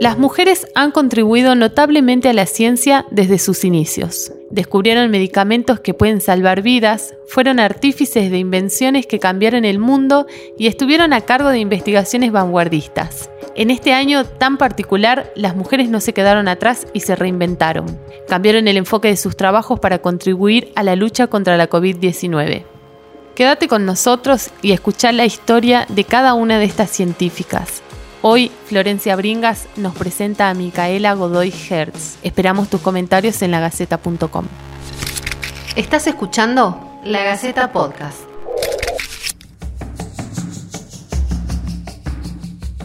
Las mujeres han contribuido notablemente a la ciencia desde sus inicios. Descubrieron medicamentos que pueden salvar vidas, fueron artífices de invenciones que cambiaron el mundo y estuvieron a cargo de investigaciones vanguardistas. En este año tan particular, las mujeres no se quedaron atrás y se reinventaron. Cambiaron el enfoque de sus trabajos para contribuir a la lucha contra la COVID-19. Quédate con nosotros y escuchar la historia de cada una de estas científicas. Hoy Florencia Bringas nos presenta a Micaela Godoy Hertz. Esperamos tus comentarios en lagaceta.com. Estás escuchando La Gaceta Podcast.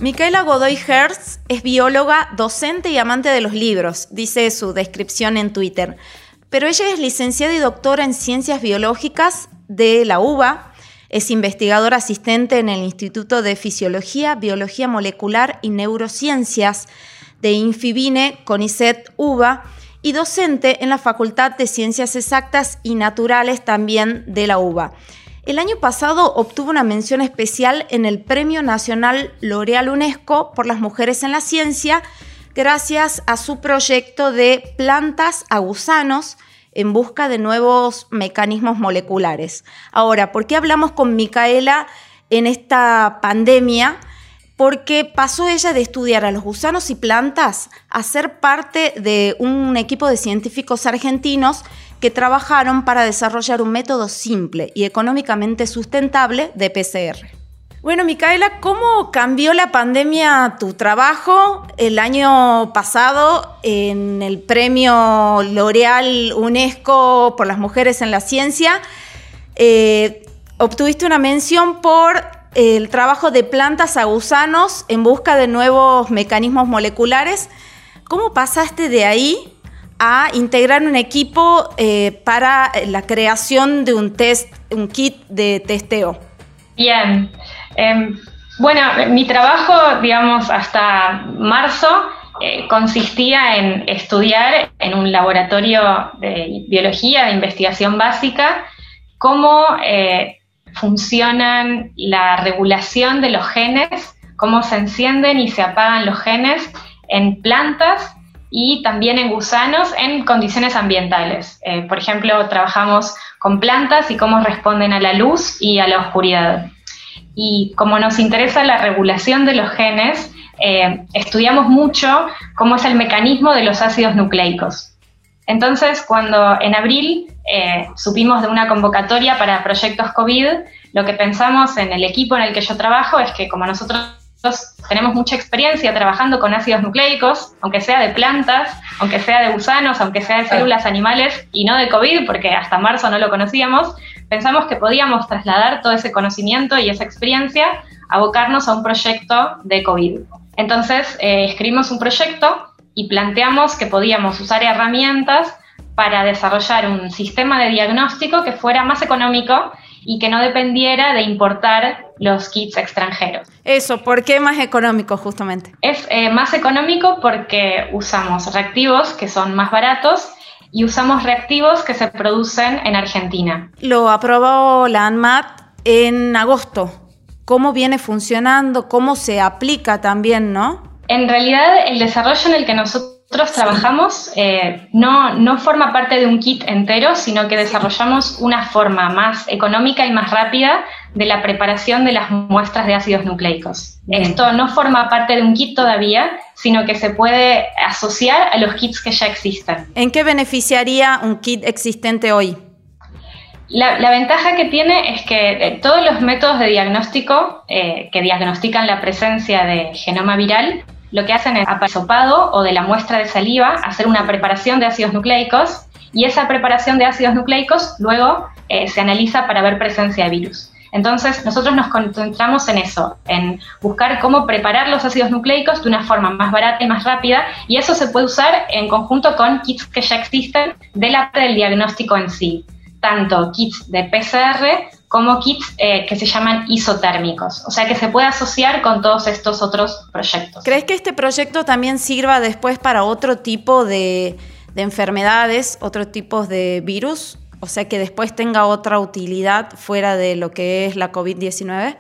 Micaela Godoy Hertz es bióloga, docente y amante de los libros, dice su descripción en Twitter. Pero ella es licenciada y doctora en ciencias biológicas de la UBA, es investigadora asistente en el Instituto de Fisiología, Biología Molecular y Neurociencias de Infibine, CONICET UBA, y docente en la Facultad de Ciencias Exactas y Naturales también de la UBA. El año pasado obtuvo una mención especial en el Premio Nacional L'Oreal UNESCO por las mujeres en la ciencia, gracias a su proyecto de plantas a gusanos, en busca de nuevos mecanismos moleculares. Ahora, ¿por qué hablamos con Micaela en esta pandemia? Porque pasó ella de estudiar a los gusanos y plantas a ser parte de un equipo de científicos argentinos que trabajaron para desarrollar un método simple y económicamente sustentable de PCR. Bueno, Micaela, ¿cómo cambió la pandemia tu trabajo el año pasado en el premio L'Oreal UNESCO por las mujeres en la ciencia? Eh, obtuviste una mención por el trabajo de plantas a gusanos en busca de nuevos mecanismos moleculares. ¿Cómo pasaste de ahí a integrar un equipo eh, para la creación de un test, un kit de testeo? Bien, Em, bueno, mi trabajo, digamos, hasta marzo eh, consistía en estudiar en un laboratorio de biología, de investigación básica, cómo eh, funcionan la regulación de los genes, cómo se encienden y se apagan los genes en plantas y también en gusanos en condiciones ambientales. Eh, por ejemplo, trabajamos con plantas y cómo responden a la luz y a la oscuridad y como nos interesa la regulación de los genes, eh, estudiamos mucho cómo es el mecanismo de los ácidos nucleicos. Entonces, cuando en abril eh, supimos de una convocatoria para proyectos COVID, lo que pensamos en el equipo en el que yo trabajo es que como nosotros tenemos mucha experiencia trabajando con ácidos nucleicos, aunque sea de plantas, aunque sea de gusanos, aunque sea de células animales y no de COVID, porque hasta marzo no lo conocíamos, pensamos que podíamos trasladar todo ese conocimiento y esa experiencia, abocarnos a un proyecto de COVID. Entonces, eh, escribimos un proyecto y planteamos que podíamos usar herramientas para desarrollar un sistema de diagnóstico que fuera más económico y que no dependiera de importar los kits extranjeros. Eso, ¿por qué más económico justamente? Es eh, más económico porque usamos reactivos que son más baratos y usamos reactivos que se producen en Argentina. Lo aprobó la ANMAT en agosto. ¿Cómo viene funcionando? ¿Cómo se aplica también, no? En realidad, el desarrollo en el que nosotros trabajamos eh, no, no forma parte de un kit entero, sino que desarrollamos una forma más económica y más rápida de la preparación de las muestras de ácidos nucleicos. Esto no forma parte de un kit todavía, sino que se puede asociar a los kits que ya existen. ¿En qué beneficiaría un kit existente hoy? La, ventaja que tiene es que eh, todos los métodos de diagnóstico eh, que diagnostican la presencia de genoma viral, lo que hacen es apasopado o de la muestra de saliva, hacer una preparación de ácidos nucleicos y esa preparación de ácidos nucleicos luego eh, se analiza para ver presencia de virus. Entonces, nosotros nos concentramos en eso, en buscar cómo preparar los ácidos nucleicos de una forma más barata y más rápida, y eso se puede usar en conjunto con kits que ya existen de la del diagnóstico en sí, tanto kits de PCR como kits eh, que se llaman isotérmicos, o sea que se puede asociar con todos estos otros proyectos. ¿Crees que este proyecto también sirva después para otro tipo de, de enfermedades, otros tipos de virus? O sea, que después tenga otra utilidad fuera de lo que es la COVID-19?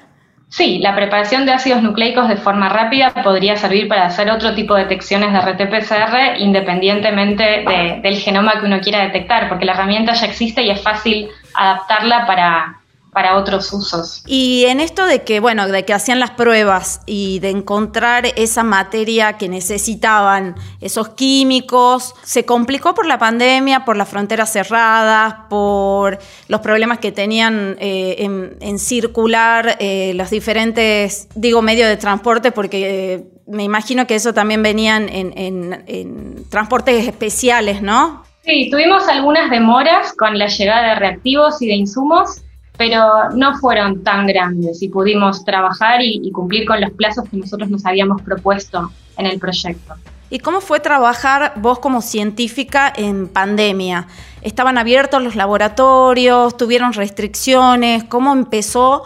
Sí, la preparación de ácidos nucleicos de forma rápida podría servir para hacer otro tipo de detecciones de RT-PCR independientemente del genoma que uno quiera detectar, porque la herramienta ya existe y es fácil adaptarla para, para otros usos. Y en esto de que, bueno, de que hacían las pruebas y de encontrar esa materia que necesitaban, esos químicos, se complicó por la pandemia, por las fronteras cerradas, por los problemas que tenían eh, en, circular eh, los diferentes, digo, medios de transporte, porque eh, me imagino que eso también venían en transportes especiales, ¿no? Sí, tuvimos algunas demoras con la llegada de reactivos y de insumos pero no fueron tan grandes y pudimos trabajar y, cumplir con los plazos que nosotros nos habíamos propuesto en el proyecto. ¿Y cómo fue trabajar vos como científica en pandemia? ¿Estaban abiertos los laboratorios? ¿Tuvieron restricciones? ¿Cómo empezó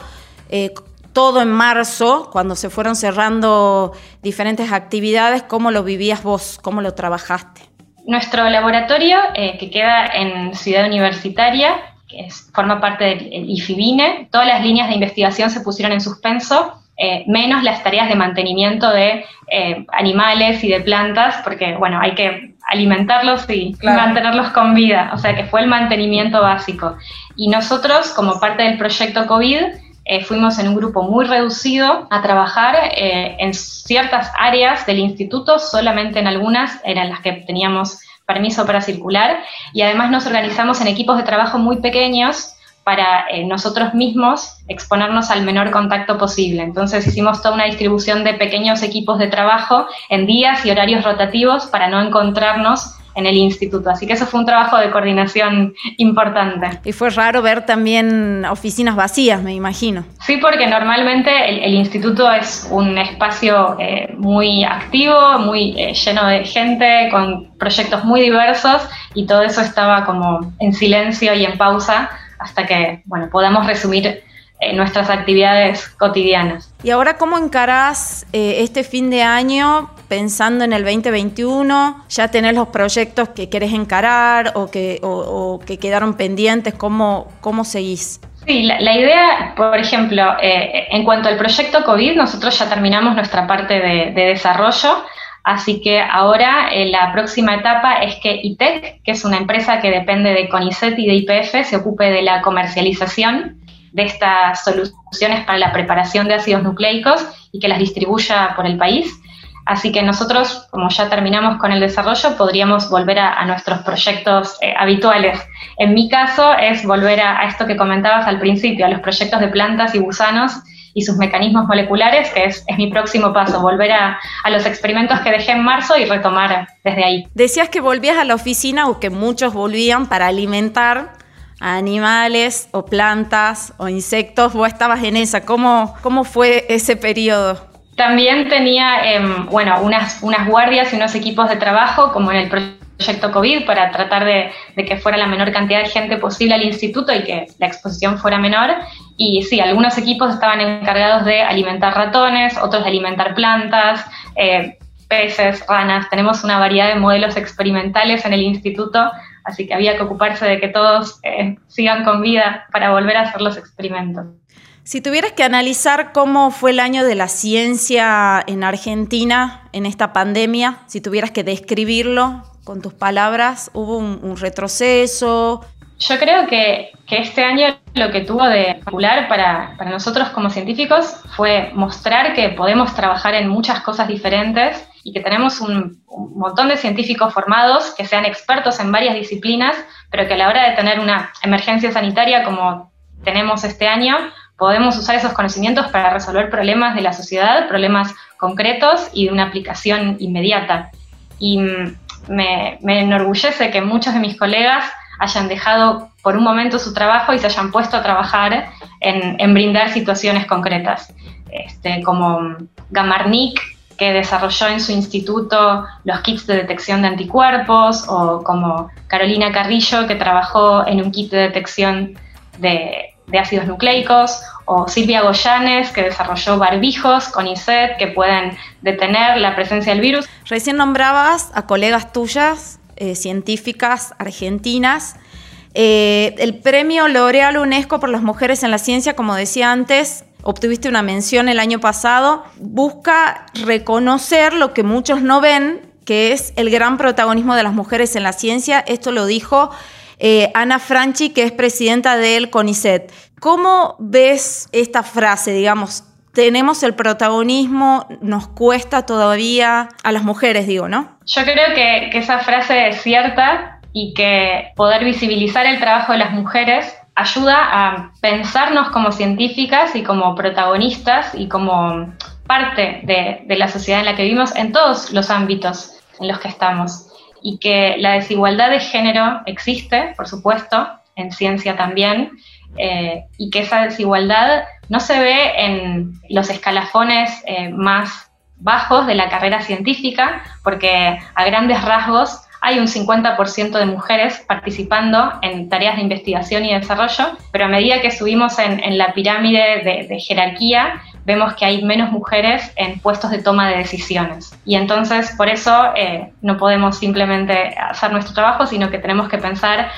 eh, todo en marzo, cuando se fueron cerrando diferentes actividades? ¿Cómo lo vivías vos? ¿Cómo lo trabajaste? Nuestro laboratorio, eh, que queda en Ciudad Universitaria, que forma parte del IFIBINE, todas las líneas de investigación se pusieron en suspenso, eh, menos las tareas de mantenimiento de eh, animales y de plantas, porque bueno, hay que alimentarlos y mantenerlos con vida, o sea que fue el mantenimiento básico. Y nosotros, como parte del proyecto COVID, eh, fuimos en un grupo muy reducido a trabajar en ciertas áreas del instituto, solamente en algunas eran las que teníamos permiso para circular y además nos organizamos en equipos de trabajo muy pequeños para eh, nosotros mismos exponernos al menor contacto posible. Entonces hicimos toda una distribución de pequeños equipos de trabajo en días y horarios rotativos para no encontrarnos en el instituto. Así que eso fue un trabajo de coordinación importante. Y fue raro ver también oficinas vacías, me imagino. Sí, porque normalmente el, instituto es un espacio eh, muy activo, muy eh, lleno de gente, con proyectos muy diversos y todo eso estaba como en silencio y en pausa hasta que, bueno, podamos resumir eh, nuestras actividades cotidianas. ¿Y ahora cómo encarás este fin de año pensando en el 2021? ¿Ya tenés los proyectos que querés encarar o que, que quedaron pendientes? ¿Cómo, cómo seguís? Sí, la, idea, por ejemplo, eh, en cuanto al proyecto COVID, nosotros ya terminamos nuestra parte de, desarrollo, así que ahora eh, la próxima etapa es que ITEC, que es una empresa que depende de CONICET y de IPF, se ocupe de la comercialización de estas soluciones para la preparación de ácidos nucleicos y que las distribuya por el país. Así que nosotros, como ya terminamos con el desarrollo, podríamos volver a, nuestros proyectos eh, habituales. En mi caso es volver a, esto que comentabas al principio, a los proyectos de plantas y gusanos y sus mecanismos moleculares, que es, mi próximo paso, volver a, los experimentos que dejé en marzo y retomar desde ahí. Decías que volvías a la oficina o que muchos volvían para alimentar a animales o plantas o insectos. Vos estabas en esa. ¿Cómo, cómo fue ese periodo? También tenía, em, bueno, unas, guardias y unos equipos de trabajo, como en el proyecto COVID, para tratar de, que fuera la menor cantidad de gente posible al instituto y que la exposición fuera menor. Y sí, algunos equipos estaban encargados de alimentar ratones, otros de alimentar plantas, eh, peces, ranas. Tenemos una variedad de modelos experimentales en el instituto, así que había que ocuparse de que todos eh, sigan con vida para volver a hacer los experimentos. Si tuvieras que analizar cómo fue el año de la ciencia en Argentina en esta pandemia, si tuvieras que describirlo con tus palabras, ¿hubo un, retroceso? Yo creo que, este año lo que tuvo de popular para, nosotros como científicos fue mostrar que podemos trabajar en muchas cosas diferentes y que tenemos un, un, montón de científicos formados que sean expertos en varias disciplinas, pero que a la hora de tener una emergencia sanitaria como tenemos este año, podemos usar esos conocimientos para resolver problemas de la sociedad, problemas concretos y de una aplicación inmediata. Y mm, me, enorgullece que muchos de mis colegas hayan dejado por un momento su trabajo y se hayan puesto a trabajar en, brindar situaciones concretas, este, como Gamarnik, que desarrolló en su instituto los kits de detección de anticuerpos, o como Carolina Carrillo, que trabajó en un kit de detección de, de ácidos nucleicos, o Silvia Goyanes, que desarrolló barbijos con ISET que pueden detener la presencia del virus. Recién nombrabas a colegas tuyas, eh, científicas argentinas. Eh, el premio L'Oreal UNESCO por las mujeres en la ciencia, como decía antes, obtuviste una mención el año pasado, busca reconocer lo que muchos no ven, que es el gran protagonismo de las mujeres en la ciencia. Esto lo dijo eh, Ana Franchi, que es presidenta del CONICET. ¿Cómo ves esta frase, digamos? Tenemos el protagonismo, nos cuesta todavía a las mujeres, digo, ¿no? Yo creo que, que esa frase es cierta y que poder visibilizar el trabajo de las mujeres ayuda a pensarnos como científicas y como protagonistas y como parte de, la sociedad en la que vivimos en todos los ámbitos en los que estamos. Y que la desigualdad de género existe, por supuesto, en ciencia también, eh, y que esa desigualdad no se ve en los escalafones eh, más bajos de la carrera científica, porque a grandes rasgos hay un 50% de mujeres participando en tareas de investigación y desarrollo, pero a medida que subimos en, la pirámide de, jerarquía, vemos que hay menos mujeres en puestos de toma de decisiones. Y entonces, por eso, eh, no podemos simplemente hacer nuestro trabajo, sino que tenemos que pensar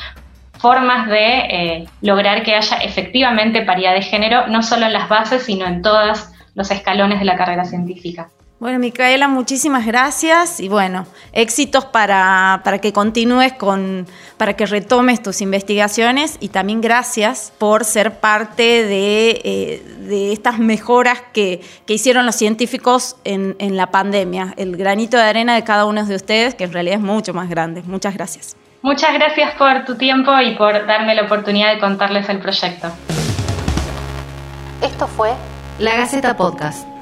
formas de eh, lograr que haya efectivamente paridad de género, no solo en las bases, sino en todos los escalones de la carrera científica. Bueno, Micaela, muchísimas gracias y bueno, éxitos para, para, que continúes con, para que retomes tus investigaciones y también gracias por ser parte de, eh, de estas mejoras que, que, hicieron los científicos en, en la pandemia, el granito de arena de cada uno de ustedes, que en realidad es mucho más grande. Muchas gracias. Muchas gracias por tu tiempo y por darme la oportunidad de contarles el proyecto. Esto fue La Gaceta Podcast.